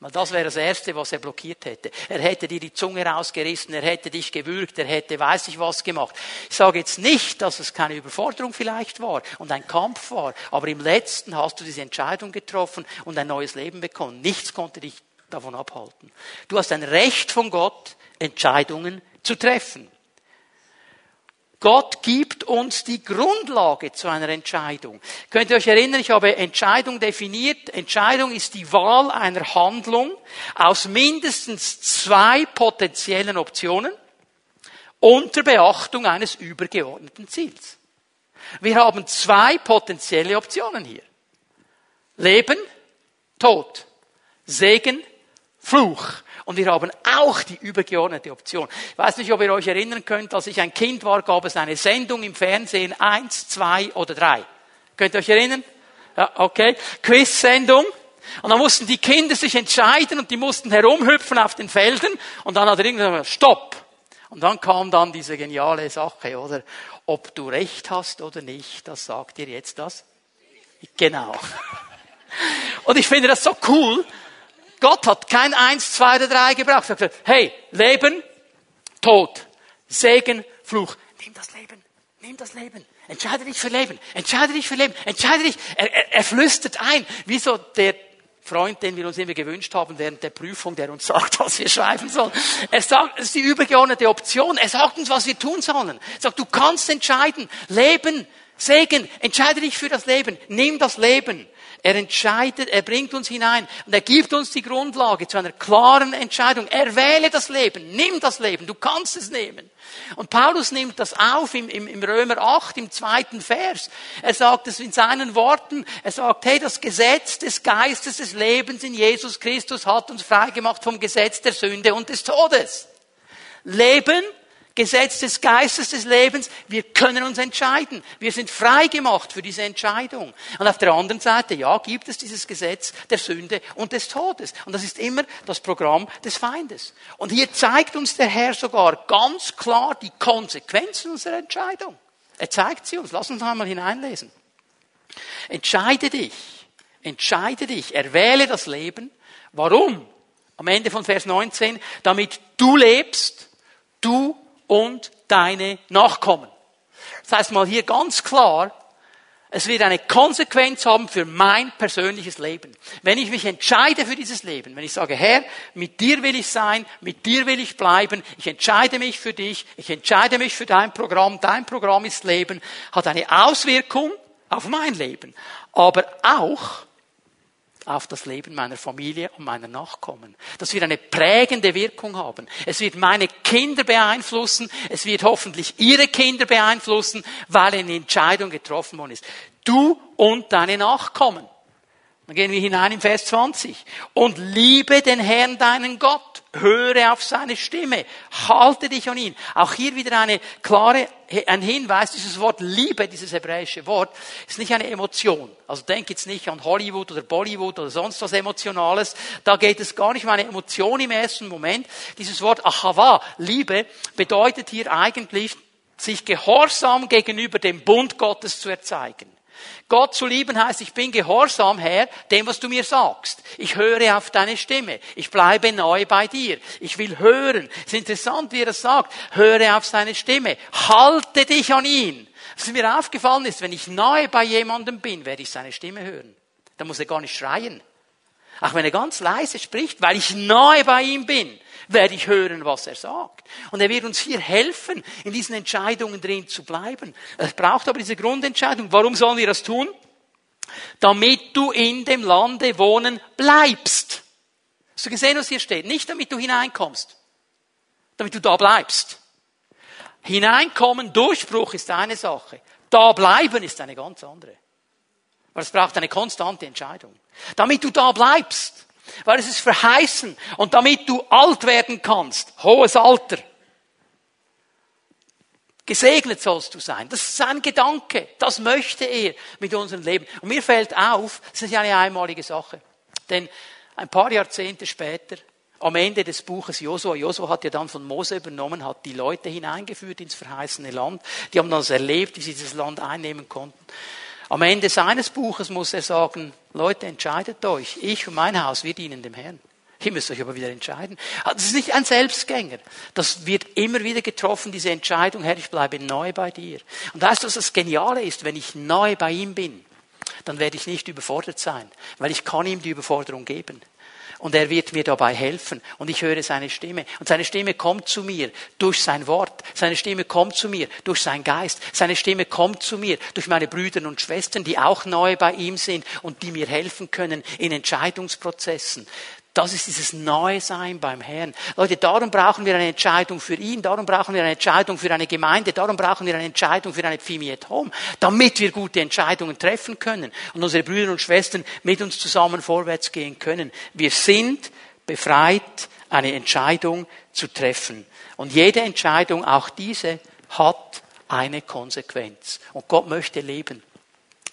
Weil das wäre das Erste, was er blockiert hätte. Er hätte dir die Zunge rausgerissen, er hätte dich gewürgt, er hätte weiß ich was gemacht. Ich sage jetzt nicht, dass es keine Überforderung vielleicht war und ein Kampf war, aber im letzten hast du diese Entscheidung getroffen und ein neues Leben bekommen. Nichts konnte dich davon abhalten. Du hast ein Recht von Gott, Entscheidungen zu treffen. Gott gibt uns die Grundlage zu einer Entscheidung. Könnt ihr euch erinnern, ich habe Entscheidung definiert. Entscheidung ist die Wahl einer Handlung aus mindestens zwei potenziellen Optionen unter Beachtung eines übergeordneten Ziels. Wir haben zwei potenzielle Optionen hier. Leben, Tod, Segen, Fluch. Und wir haben auch die übergeordnete Option. Ich weiß nicht, ob ihr euch erinnern könnt, als ich ein Kind war, gab es eine Sendung im Fernsehen, eins, zwei oder drei. Könnt ihr euch erinnern? Ja, okay. Quiz-Sendung. Und dann mussten die Kinder sich entscheiden und die mussten herumhüpfen auf den Feldern und dann hat er irgendwann Stopp. Und dann kam dann diese geniale Sache, oder? Ob du recht hast oder nicht, das sagt dir jetzt das. Genau. Und ich finde das so cool, Gott hat kein eins, zwei oder drei gebraucht. Er hat gesagt, hey, Leben, Tod, Segen, Fluch. Nimm das Leben, nimm das Leben. Entscheide dich für Leben, entscheide dich für Leben, entscheide dich. Er, er, er flüstert ein, wie so der Freund, den wir uns immer gewünscht haben während der Prüfung, der uns sagt, was wir schreiben sollen. Er sagt, es ist die übergeordnete Option. Er sagt uns, was wir tun sollen. Er sagt, du kannst entscheiden. Leben, Segen, entscheide dich für das Leben. Nimm das Leben. Er entscheidet, er bringt uns hinein und er gibt uns die Grundlage zu einer klaren Entscheidung. Er wähle das Leben, nimm das Leben, du kannst es nehmen. Und Paulus nimmt das auf im, im, im Römer 8, im zweiten Vers. Er sagt es in seinen Worten, er sagt, hey, das Gesetz des Geistes des Lebens in Jesus Christus hat uns freigemacht vom Gesetz der Sünde und des Todes. Leben Gesetz des Geistes des Lebens, wir können uns entscheiden. Wir sind frei gemacht für diese Entscheidung. Und auf der anderen Seite, ja, gibt es dieses Gesetz der Sünde und des Todes. Und das ist immer das Programm des Feindes. Und hier zeigt uns der Herr sogar ganz klar die Konsequenzen unserer Entscheidung. Er zeigt sie uns. Lass uns einmal hineinlesen. Entscheide dich. Entscheide dich. Erwähle das Leben. Warum? Am Ende von Vers 19. Damit du lebst, du und deine Nachkommen. Das heißt mal hier ganz klar, es wird eine Konsequenz haben für mein persönliches Leben. Wenn ich mich entscheide für dieses Leben, wenn ich sage, Herr, mit dir will ich sein, mit dir will ich bleiben, ich entscheide mich für dich, ich entscheide mich für dein Programm, dein Programm ist Leben, hat eine Auswirkung auf mein Leben, aber auch auf das Leben meiner Familie und meiner Nachkommen. Das wird eine prägende Wirkung haben. Es wird meine Kinder beeinflussen, es wird hoffentlich ihre Kinder beeinflussen, weil eine Entscheidung getroffen worden ist. Du und deine Nachkommen. Dann gehen wir hinein im Vers 20. Und liebe den Herrn deinen Gott. Höre auf seine Stimme. Halte dich an ihn. Auch hier wieder eine klare, ein Hinweis. Dieses Wort Liebe, dieses hebräische Wort, ist nicht eine Emotion. Also denk jetzt nicht an Hollywood oder Bollywood oder sonst was Emotionales. Da geht es gar nicht um eine Emotion im ersten Moment. Dieses Wort Achava, Liebe, bedeutet hier eigentlich, sich gehorsam gegenüber dem Bund Gottes zu erzeigen. Gott zu lieben heißt, ich bin gehorsam, Herr, dem, was du mir sagst. Ich höre auf deine Stimme. Ich bleibe neu bei dir. Ich will hören. Es ist interessant, wie er das sagt. Höre auf seine Stimme. Halte dich an ihn. Was mir aufgefallen ist, wenn ich nahe bei jemandem bin, werde ich seine Stimme hören. Da muss er gar nicht schreien. Auch wenn er ganz leise spricht, weil ich nahe bei ihm bin werde ich hören, was er sagt. Und er wird uns hier helfen, in diesen Entscheidungen drin zu bleiben. Es braucht aber diese Grundentscheidung. Warum sollen wir das tun? Damit du in dem Lande wohnen bleibst. Hast du gesehen, was hier steht? Nicht damit du hineinkommst. Damit du da bleibst. Hineinkommen, Durchbruch ist eine Sache. Da bleiben ist eine ganz andere. Weil es braucht eine konstante Entscheidung. Damit du da bleibst. Weil es ist verheißen. Und damit du alt werden kannst, hohes Alter, gesegnet sollst du sein. Das ist sein Gedanke. Das möchte er mit unserem Leben. Und mir fällt auf, das ist ja eine einmalige Sache. Denn ein paar Jahrzehnte später, am Ende des Buches Josua, Josua hat ja dann von Mose übernommen, hat die Leute hineingeführt ins verheißene Land. Die haben das erlebt, wie sie dieses Land einnehmen konnten. Am Ende seines Buches muss er sagen, Leute, entscheidet euch. Ich und mein Haus, wir dienen dem Herrn. Ihr müsst euch aber wieder entscheiden. Ah, das ist nicht ein Selbstgänger. Das wird immer wieder getroffen, diese Entscheidung, Herr, ich bleibe neu bei dir. Und weißt du, was das Geniale ist? Wenn ich neu bei ihm bin, dann werde ich nicht überfordert sein, weil ich kann ihm die Überforderung geben und er wird mir dabei helfen. Und ich höre seine Stimme. Und seine Stimme kommt zu mir durch sein Wort, seine Stimme kommt zu mir durch sein Geist, seine Stimme kommt zu mir durch meine Brüder und Schwestern, die auch neu bei ihm sind und die mir helfen können in Entscheidungsprozessen. Das ist dieses Neusein beim Herrn. Leute, darum brauchen wir eine Entscheidung für ihn, darum brauchen wir eine Entscheidung für eine Gemeinde, darum brauchen wir eine Entscheidung für eine Pfimi at Home, damit wir gute Entscheidungen treffen können und unsere Brüder und Schwestern mit uns zusammen vorwärts gehen können. Wir sind befreit, eine Entscheidung zu treffen. Und jede Entscheidung, auch diese, hat eine Konsequenz. Und Gott möchte leben.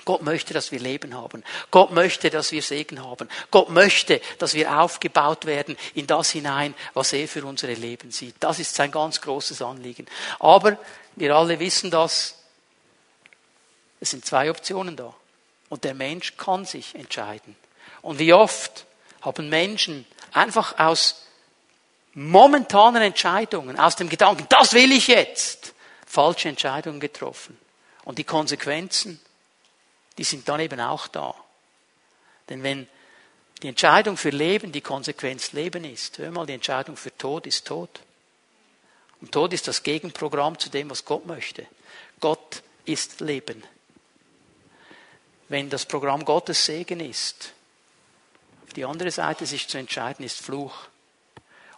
Gott möchte, dass wir Leben haben. Gott möchte, dass wir Segen haben. Gott möchte, dass wir aufgebaut werden in das hinein, was er für unsere Leben sieht. Das ist sein ganz großes Anliegen. Aber wir alle wissen das. Es sind zwei Optionen da. Und der Mensch kann sich entscheiden. Und wie oft haben Menschen einfach aus momentanen Entscheidungen, aus dem Gedanken, das will ich jetzt, falsche Entscheidungen getroffen. Und die Konsequenzen die sind dann eben auch da. Denn wenn die Entscheidung für Leben die Konsequenz Leben ist, hör mal, die Entscheidung für Tod ist Tod. Und Tod ist das Gegenprogramm zu dem, was Gott möchte. Gott ist Leben. Wenn das Programm Gottes Segen ist, auf die andere Seite sich zu entscheiden, ist Fluch.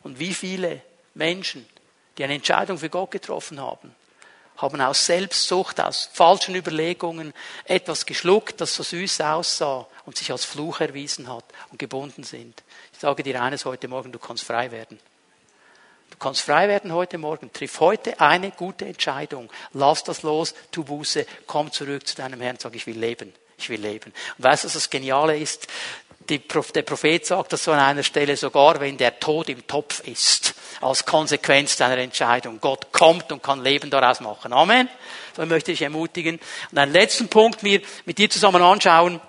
Und wie viele Menschen, die eine Entscheidung für Gott getroffen haben, haben aus Selbstsucht, aus falschen Überlegungen etwas geschluckt, das so süß aussah und sich als Fluch erwiesen hat und gebunden sind. Ich sage dir eines heute Morgen, du kannst frei werden. Du kannst frei werden heute Morgen. Triff heute eine gute Entscheidung. Lass das los, tu Buße, komm zurück zu deinem Herrn, sag, ich will leben. Ich will leben. Und weißt du, was das Geniale ist? Der Prophet sagt das so an einer Stelle, sogar wenn der Tod im Topf ist, als Konsequenz deiner Entscheidung. Gott kommt und kann Leben daraus machen. Amen. So möchte ich ermutigen. Und einen letzten Punkt mir mit dir zusammen anschauen.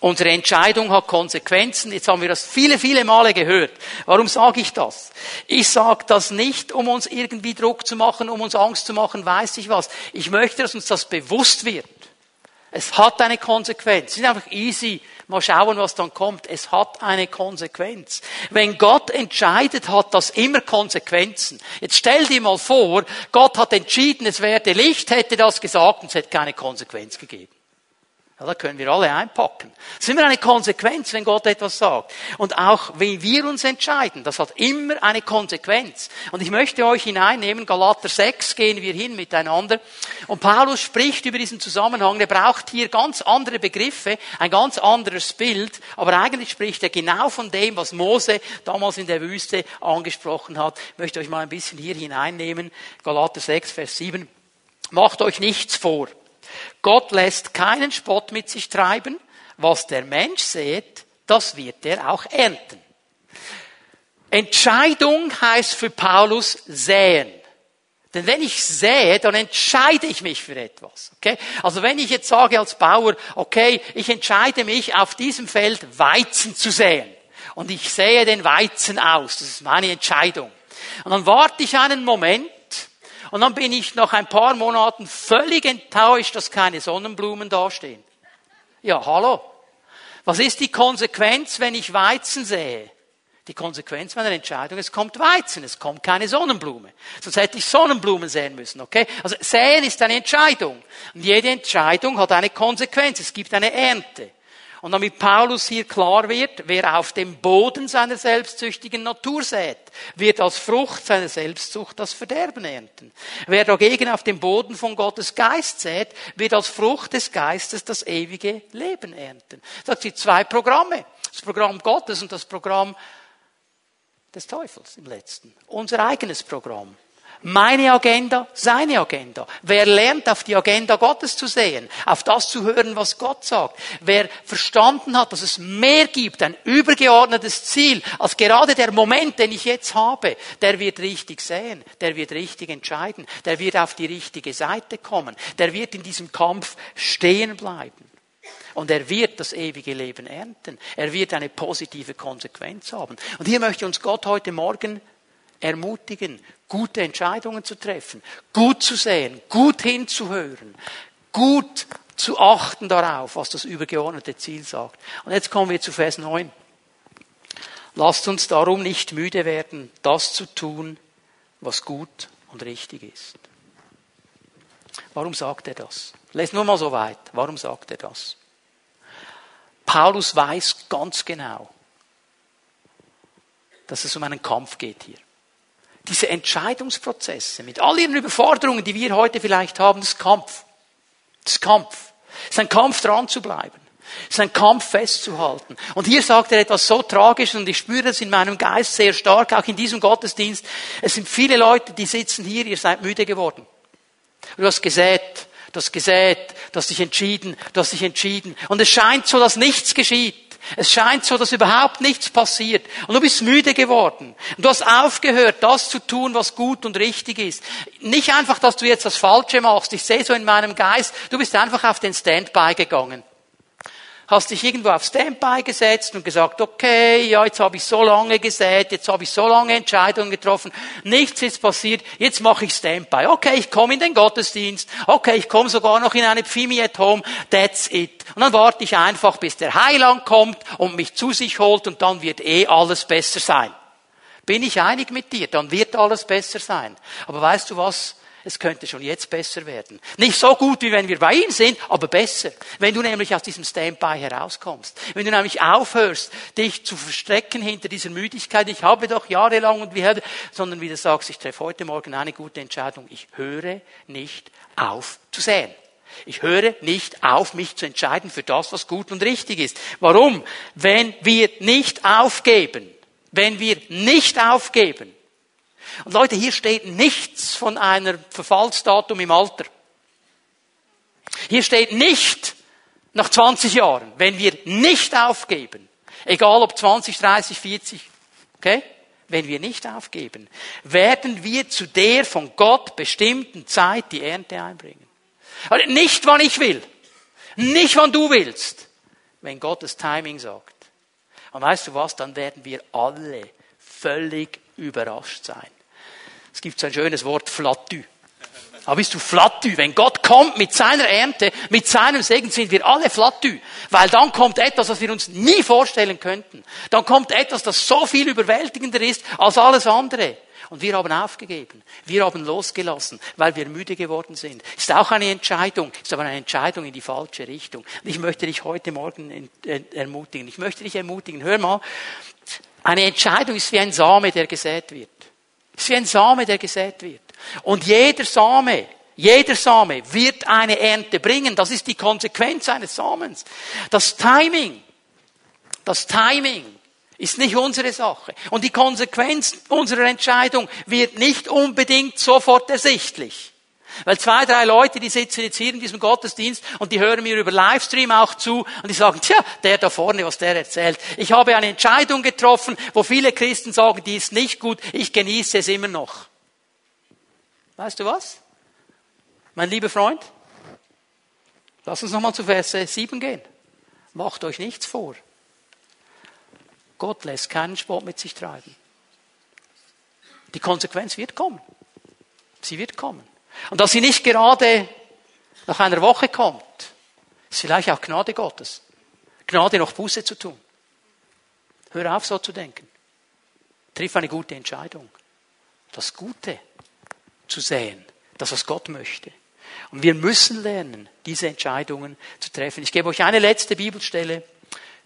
Unsere Entscheidung hat Konsequenzen. Jetzt haben wir das viele, viele Male gehört. Warum sage ich das? Ich sage das nicht, um uns irgendwie Druck zu machen, um uns Angst zu machen, weiß ich was. Ich möchte, dass uns das bewusst wird. Es hat eine Konsequenz. Es ist einfach easy. Mal schauen, was dann kommt. Es hat eine Konsequenz. Wenn Gott entscheidet, hat das immer Konsequenzen. Jetzt stell dir mal vor, Gott hat entschieden, es werde Licht, hätte das gesagt und es hätte keine Konsequenz gegeben. Ja, da können wir alle einpacken. Das ist immer eine Konsequenz, wenn Gott etwas sagt. Und auch wenn wir uns entscheiden, das hat immer eine Konsequenz. Und ich möchte euch hineinnehmen, Galater 6 gehen wir hin miteinander. Und Paulus spricht über diesen Zusammenhang. Er braucht hier ganz andere Begriffe, ein ganz anderes Bild. Aber eigentlich spricht er genau von dem, was Mose damals in der Wüste angesprochen hat. Ich möchte euch mal ein bisschen hier hineinnehmen. Galater 6, Vers 7. Macht euch nichts vor. Gott lässt keinen Spott mit sich treiben. Was der Mensch sät, das wird er auch ernten. Entscheidung heißt für Paulus säen. Denn wenn ich sähe, dann entscheide ich mich für etwas. Okay? Also wenn ich jetzt sage als Bauer, okay, ich entscheide mich auf diesem Feld Weizen zu säen. Und ich sähe den Weizen aus. Das ist meine Entscheidung. Und dann warte ich einen Moment und dann bin ich nach ein paar Monaten völlig enttäuscht, dass keine Sonnenblumen dastehen. Ja, hallo. Was ist die Konsequenz, wenn ich Weizen sehe? Die Konsequenz meiner Entscheidung, es kommt Weizen, es kommt keine Sonnenblume. Sonst hätte ich Sonnenblumen säen müssen, okay? Also säen ist eine Entscheidung. Und jede Entscheidung hat eine Konsequenz. Es gibt eine Ernte. Und damit Paulus hier klar wird, wer auf dem Boden seiner selbstsüchtigen Natur sät, wird als Frucht seiner Selbstsucht das Verderben ernten. Wer dagegen auf dem Boden von Gottes Geist sät, wird als Frucht des Geistes das ewige Leben ernten. Das sind zwei Programme. Das Programm Gottes und das Programm des Teufels im letzten. Unser eigenes Programm. Meine Agenda, seine Agenda. Wer lernt, auf die Agenda Gottes zu sehen, auf das zu hören, was Gott sagt, wer verstanden hat, dass es mehr gibt, ein übergeordnetes Ziel, als gerade der Moment, den ich jetzt habe, der wird richtig sehen, der wird richtig entscheiden, der wird auf die richtige Seite kommen, der wird in diesem Kampf stehen bleiben. Und er wird das ewige Leben ernten. Er wird eine positive Konsequenz haben. Und hier möchte uns Gott heute Morgen ermutigen, gute Entscheidungen zu treffen, gut zu sehen, gut hinzuhören, gut zu achten darauf, was das übergeordnete Ziel sagt. Und jetzt kommen wir zu Vers 9. Lasst uns darum nicht müde werden, das zu tun, was gut und richtig ist. Warum sagt er das? Lest nur mal so weit. Warum sagt er das? Paulus weiß ganz genau, dass es um einen Kampf geht hier diese Entscheidungsprozesse mit all ihren Überforderungen, die wir heute vielleicht haben, ist Kampf. Das ist Kampf. Es ist ein Kampf, dran zu bleiben. Es ist ein Kampf, festzuhalten. Und hier sagt er etwas so Tragisches und ich spüre das in meinem Geist sehr stark, auch in diesem Gottesdienst. Es sind viele Leute, die sitzen hier, ihr seid müde geworden. Du hast gesät, du hast gesät, du hast dich entschieden, du hast dich entschieden. Und es scheint so, dass nichts geschieht. Es scheint so, dass überhaupt nichts passiert. Und du bist müde geworden. Und du hast aufgehört, das zu tun, was gut und richtig ist. Nicht einfach, dass du jetzt das Falsche machst. Ich sehe so in meinem Geist, du bist einfach auf den Standby gegangen hast dich irgendwo auf Standby gesetzt und gesagt, okay, ja, jetzt habe ich so lange gesät, jetzt habe ich so lange Entscheidungen getroffen, nichts ist passiert, jetzt mache ich Standby. Okay, ich komme in den Gottesdienst, okay, ich komme sogar noch in eine Pfimi at Home, that's it. Und dann warte ich einfach, bis der Heiland kommt und mich zu sich holt und dann wird eh alles besser sein. Bin ich einig mit dir, dann wird alles besser sein. Aber weißt du was? Es könnte schon jetzt besser werden. Nicht so gut, wie wenn wir bei ihm sind, aber besser. Wenn du nämlich aus diesem Standby herauskommst. Wenn du nämlich aufhörst, dich zu verstecken hinter dieser Müdigkeit, ich habe doch jahrelang und wie, sondern wie du sagst, ich treffe heute Morgen eine gute Entscheidung. Ich höre nicht auf zu säen. Ich höre nicht auf, mich zu entscheiden für das, was gut und richtig ist. Warum? Wenn wir nicht aufgeben, wenn wir nicht aufgeben, und Leute, hier steht nichts von einer Verfallsdatum im Alter. Hier steht nicht nach 20 Jahren, wenn wir nicht aufgeben, egal ob 20, 30, 40, okay? Wenn wir nicht aufgeben, werden wir zu der von Gott bestimmten Zeit die Ernte einbringen. Also nicht, wann ich will. Nicht, wann du willst. Wenn Gott das Timing sagt. Und weißt du was? Dann werden wir alle völlig überrascht sein. Es gibt so ein schönes Wort, flatü. Aber bist du flatü? Wenn Gott kommt mit seiner Ernte, mit seinem Segen, sind wir alle flatü. Weil dann kommt etwas, was wir uns nie vorstellen könnten. Dann kommt etwas, das so viel überwältigender ist als alles andere. Und wir haben aufgegeben. Wir haben losgelassen, weil wir müde geworden sind. Ist auch eine Entscheidung, ist aber eine Entscheidung in die falsche Richtung. Und ich möchte dich heute Morgen ermutigen. Ich möchte dich ermutigen. Hör mal, eine Entscheidung ist wie ein Same, der gesät wird. Ist wie ein Same, der gesät wird. Und jeder Same, jeder Same wird eine Ernte bringen. Das ist die Konsequenz eines Samens. Das Timing, das Timing ist nicht unsere Sache. Und die Konsequenz unserer Entscheidung wird nicht unbedingt sofort ersichtlich. Weil zwei, drei Leute, die sitzen jetzt hier in diesem Gottesdienst und die hören mir über Livestream auch zu und die sagen, tja, der da vorne, was der erzählt. Ich habe eine Entscheidung getroffen, wo viele Christen sagen, die ist nicht gut, ich genieße es immer noch. Weißt du was? Mein lieber Freund, lass uns nochmal zu Verse 7 gehen. Macht euch nichts vor. Gott lässt keinen Sport mit sich treiben. Die Konsequenz wird kommen. Sie wird kommen. Und dass sie nicht gerade nach einer Woche kommt, ist vielleicht auch Gnade Gottes. Gnade noch Buße zu tun. Hör auf, so zu denken. Triff eine gute Entscheidung. Das Gute zu sehen. Das, was Gott möchte. Und wir müssen lernen, diese Entscheidungen zu treffen. Ich gebe euch eine letzte Bibelstelle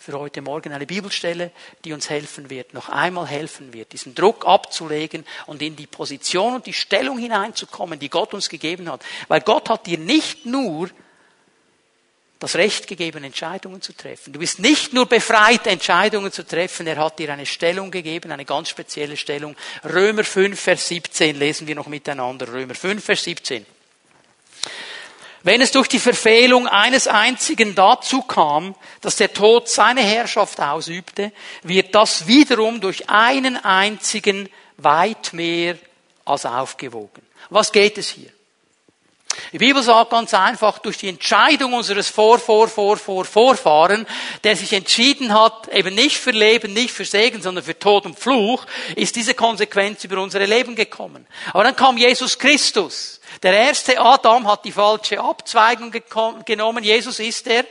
für heute Morgen eine Bibelstelle, die uns helfen wird, noch einmal helfen wird, diesen Druck abzulegen und in die Position und die Stellung hineinzukommen, die Gott uns gegeben hat. Weil Gott hat dir nicht nur das Recht gegeben, Entscheidungen zu treffen. Du bist nicht nur befreit, Entscheidungen zu treffen, er hat dir eine Stellung gegeben, eine ganz spezielle Stellung. Römer 5, Vers 17 lesen wir noch miteinander. Römer 5, Vers 17. Wenn es durch die Verfehlung eines einzigen dazu kam, dass der Tod seine Herrschaft ausübte, wird das wiederum durch einen einzigen weit mehr als aufgewogen. Was geht es hier? Die Bibel sagt ganz einfach, durch die Entscheidung unseres Vor, Vor, Vor, Vor, Vorfahren, der sich entschieden hat, eben nicht für Leben, nicht für Segen, sondern für Tod und Fluch, ist diese Konsequenz über unsere Leben gekommen. Aber dann kam Jesus Christus der erste Adam hat die falsche Abzweigung genommen. Jesus ist der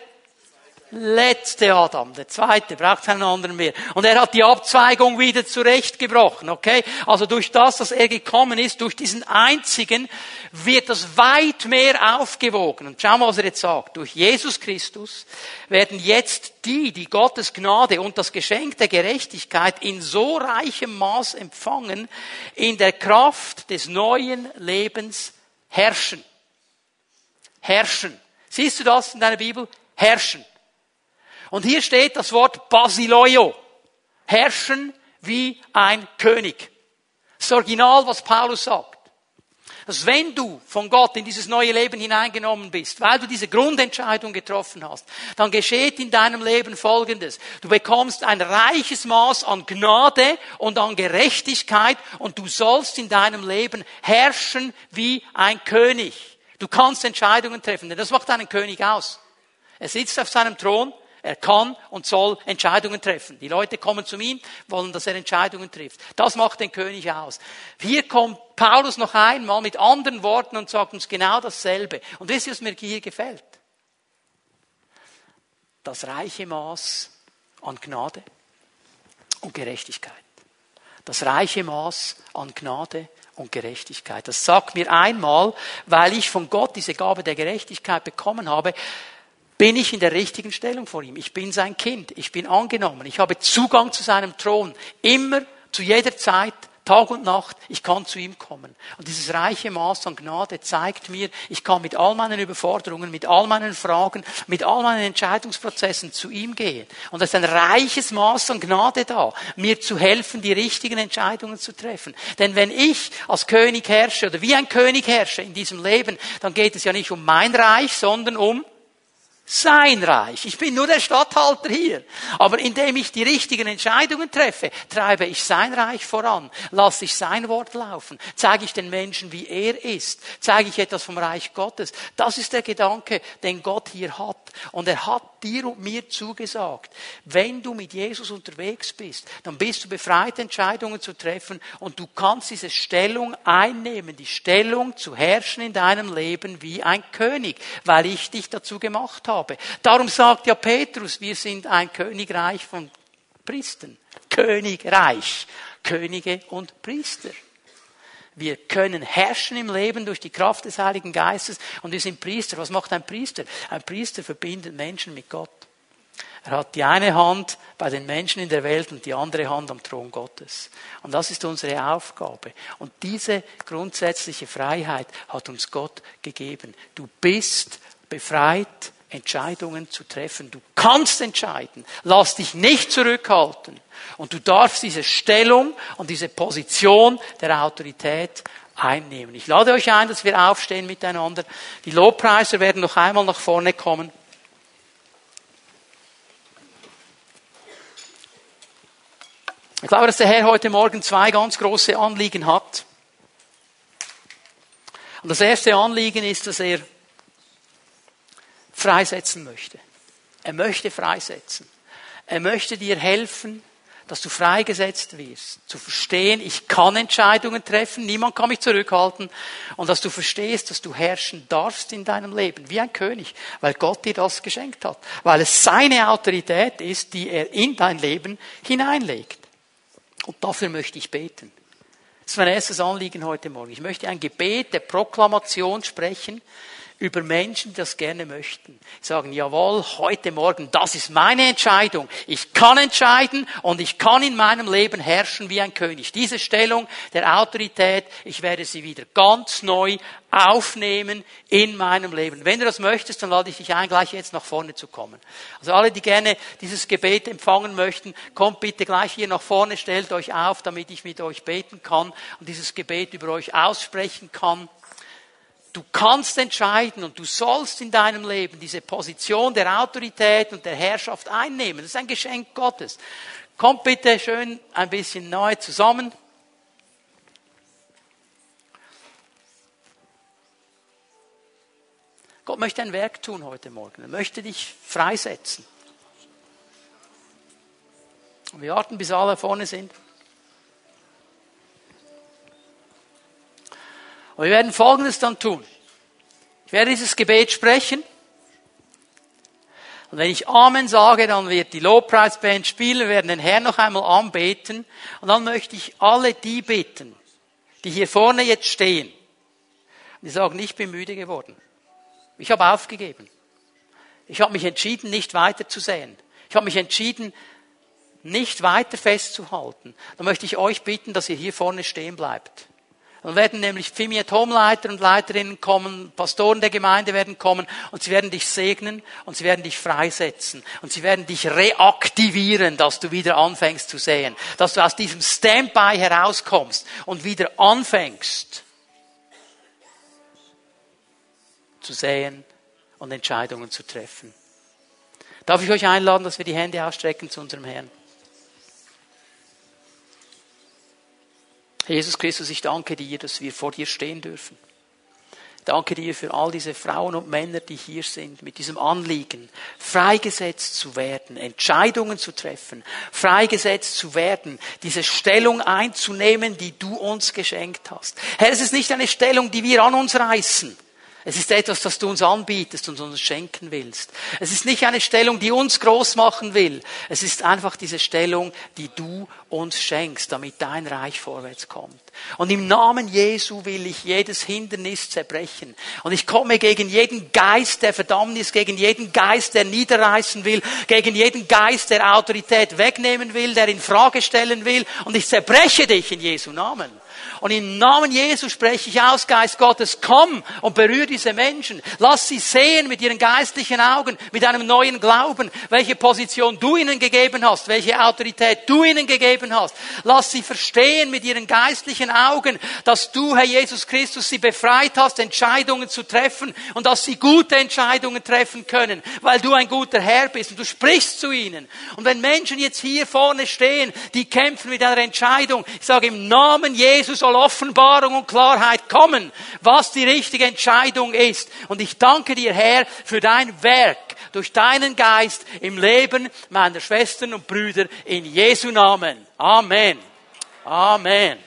letzte Adam. Der zweite braucht keinen anderen mehr. Und er hat die Abzweigung wieder zurechtgebrochen, okay? Also durch das, dass er gekommen ist, durch diesen einzigen, wird das weit mehr aufgewogen. Und schau mal, was er jetzt sagt. Durch Jesus Christus werden jetzt die, die Gottes Gnade und das Geschenk der Gerechtigkeit in so reichem Maß empfangen, in der Kraft des neuen Lebens Herrschen. Herrschen. Siehst du das in deiner Bibel? Herrschen. Und hier steht das Wort Basileio. Herrschen wie ein König. Das Original, was Paulus sagt dass wenn du von Gott in dieses neue Leben hineingenommen bist, weil du diese Grundentscheidung getroffen hast, dann geschieht in deinem Leben Folgendes. Du bekommst ein reiches Maß an Gnade und an Gerechtigkeit und du sollst in deinem Leben herrschen wie ein König. Du kannst Entscheidungen treffen, denn das macht einen König aus. Er sitzt auf seinem Thron, er kann und soll Entscheidungen treffen. Die Leute kommen zu ihm, wollen, dass er Entscheidungen trifft. Das macht den König aus. Hier kommt Paulus noch einmal mit anderen Worten und sagt uns genau dasselbe. Und wisst ihr, was mir hier gefällt? Das reiche Maß an Gnade und Gerechtigkeit. Das reiche Maß an Gnade und Gerechtigkeit. Das sagt mir einmal, weil ich von Gott diese Gabe der Gerechtigkeit bekommen habe, bin ich in der richtigen Stellung vor ihm. Ich bin sein Kind. Ich bin angenommen. Ich habe Zugang zu seinem Thron. Immer, zu jeder Zeit, Tag und Nacht, ich kann zu ihm kommen. Und dieses reiche Maß an Gnade zeigt mir, ich kann mit all meinen Überforderungen, mit all meinen Fragen, mit all meinen Entscheidungsprozessen zu ihm gehen. Und es ist ein reiches Maß an Gnade da, mir zu helfen, die richtigen Entscheidungen zu treffen. Denn wenn ich als König herrsche oder wie ein König herrsche in diesem Leben, dann geht es ja nicht um mein Reich, sondern um sein Reich. Ich bin nur der Statthalter hier. Aber indem ich die richtigen Entscheidungen treffe, treibe ich sein Reich voran, lasse ich sein Wort laufen, zeige ich den Menschen, wie er ist, zeige ich etwas vom Reich Gottes. Das ist der Gedanke, den Gott hier hat. Und er hat dir und mir zugesagt, wenn du mit Jesus unterwegs bist, dann bist du befreit, Entscheidungen zu treffen und du kannst diese Stellung einnehmen, die Stellung zu herrschen in deinem Leben wie ein König, weil ich dich dazu gemacht habe. Darum sagt ja Petrus, wir sind ein Königreich von Priestern. Königreich. Könige und Priester. Wir können herrschen im Leben durch die Kraft des Heiligen Geistes und wir sind Priester. Was macht ein Priester? Ein Priester verbindet Menschen mit Gott. Er hat die eine Hand bei den Menschen in der Welt und die andere Hand am Thron Gottes. Und das ist unsere Aufgabe. Und diese grundsätzliche Freiheit hat uns Gott gegeben. Du bist befreit, Entscheidungen zu treffen. Du kannst entscheiden. Lass dich nicht zurückhalten. Und du darfst diese Stellung und diese Position der Autorität einnehmen. Ich lade euch ein, dass wir aufstehen miteinander. Die Lobpreiser werden noch einmal nach vorne kommen. Ich glaube, dass der Herr heute Morgen zwei ganz große Anliegen hat. Und das erste Anliegen ist, dass er freisetzen möchte. Er möchte freisetzen. Er möchte dir helfen, dass du freigesetzt wirst, zu verstehen, ich kann Entscheidungen treffen, niemand kann mich zurückhalten und dass du verstehst, dass du herrschen darfst in deinem Leben, wie ein König, weil Gott dir das geschenkt hat, weil es seine Autorität ist, die er in dein Leben hineinlegt. Und dafür möchte ich beten. Das ist mein erstes Anliegen heute Morgen. Ich möchte ein Gebet der Proklamation sprechen über Menschen, die das gerne möchten. Sagen, jawohl, heute Morgen, das ist meine Entscheidung. Ich kann entscheiden und ich kann in meinem Leben herrschen wie ein König. Diese Stellung der Autorität, ich werde sie wieder ganz neu aufnehmen in meinem Leben. Wenn du das möchtest, dann lade ich dich ein, gleich jetzt nach vorne zu kommen. Also alle, die gerne dieses Gebet empfangen möchten, kommt bitte gleich hier nach vorne, stellt euch auf, damit ich mit euch beten kann und dieses Gebet über euch aussprechen kann. Du kannst entscheiden und du sollst in deinem Leben diese Position der Autorität und der Herrschaft einnehmen. Das ist ein Geschenk Gottes. Kommt bitte schön ein bisschen neu zusammen. Gott möchte ein Werk tun heute Morgen. Er möchte dich freisetzen. Und wir warten, bis alle vorne sind. Und wir werden Folgendes dann tun. Ich werde dieses Gebet sprechen. Und wenn ich Amen sage, dann wird die Lobpreisband spielen, wir werden den Herrn noch einmal anbeten. Und dann möchte ich alle die bitten, die hier vorne jetzt stehen. Die sagen, ich bin müde geworden. Ich habe aufgegeben. Ich habe mich entschieden, nicht weiter zu sehen. Ich habe mich entschieden, nicht weiter festzuhalten. Dann möchte ich euch bitten, dass ihr hier vorne stehen bleibt. Dann werden nämlich Fimiet Homeleiter und Leiterinnen kommen, Pastoren der Gemeinde werden kommen und sie werden dich segnen und sie werden dich freisetzen und sie werden dich reaktivieren, dass du wieder anfängst zu sehen, dass du aus diesem Standby herauskommst und wieder anfängst zu sehen und Entscheidungen zu treffen. Darf ich euch einladen, dass wir die Hände ausstrecken zu unserem Herrn? Jesus Christus, ich danke dir, dass wir vor dir stehen dürfen. Danke dir für all diese Frauen und Männer, die hier sind, mit diesem Anliegen, freigesetzt zu werden, Entscheidungen zu treffen, freigesetzt zu werden, diese Stellung einzunehmen, die du uns geschenkt hast. Herr, es ist nicht eine Stellung, die wir an uns reißen. Es ist etwas, das du uns anbietest und uns schenken willst. Es ist nicht eine Stellung, die uns groß machen will. Es ist einfach diese Stellung, die du uns schenkst, damit dein Reich vorwärts kommt. Und im Namen Jesu will ich jedes Hindernis zerbrechen. Und ich komme gegen jeden Geist der Verdammnis, gegen jeden Geist, der niederreißen will, gegen jeden Geist, der Autorität wegnehmen will, der in Frage stellen will. Und ich zerbreche dich in Jesu Namen. Und im Namen Jesu spreche ich aus, Geist Gottes, komm und berühre diese Menschen. Lass sie sehen mit ihren geistlichen Augen, mit einem neuen Glauben, welche Position du ihnen gegeben hast, welche Autorität du ihnen gegeben hast. Lass sie verstehen mit ihren geistlichen Augen, dass du, Herr Jesus Christus, sie befreit hast, Entscheidungen zu treffen und dass sie gute Entscheidungen treffen können, weil du ein guter Herr bist und du sprichst zu ihnen. Und wenn Menschen jetzt hier vorne stehen, die kämpfen mit einer Entscheidung, ich sage im Namen Jesus soll Offenbarung und Klarheit kommen, was die richtige Entscheidung ist. Und ich danke dir, Herr, für dein Werk durch deinen Geist im Leben meiner Schwestern und Brüder in Jesu Namen. Amen. Amen.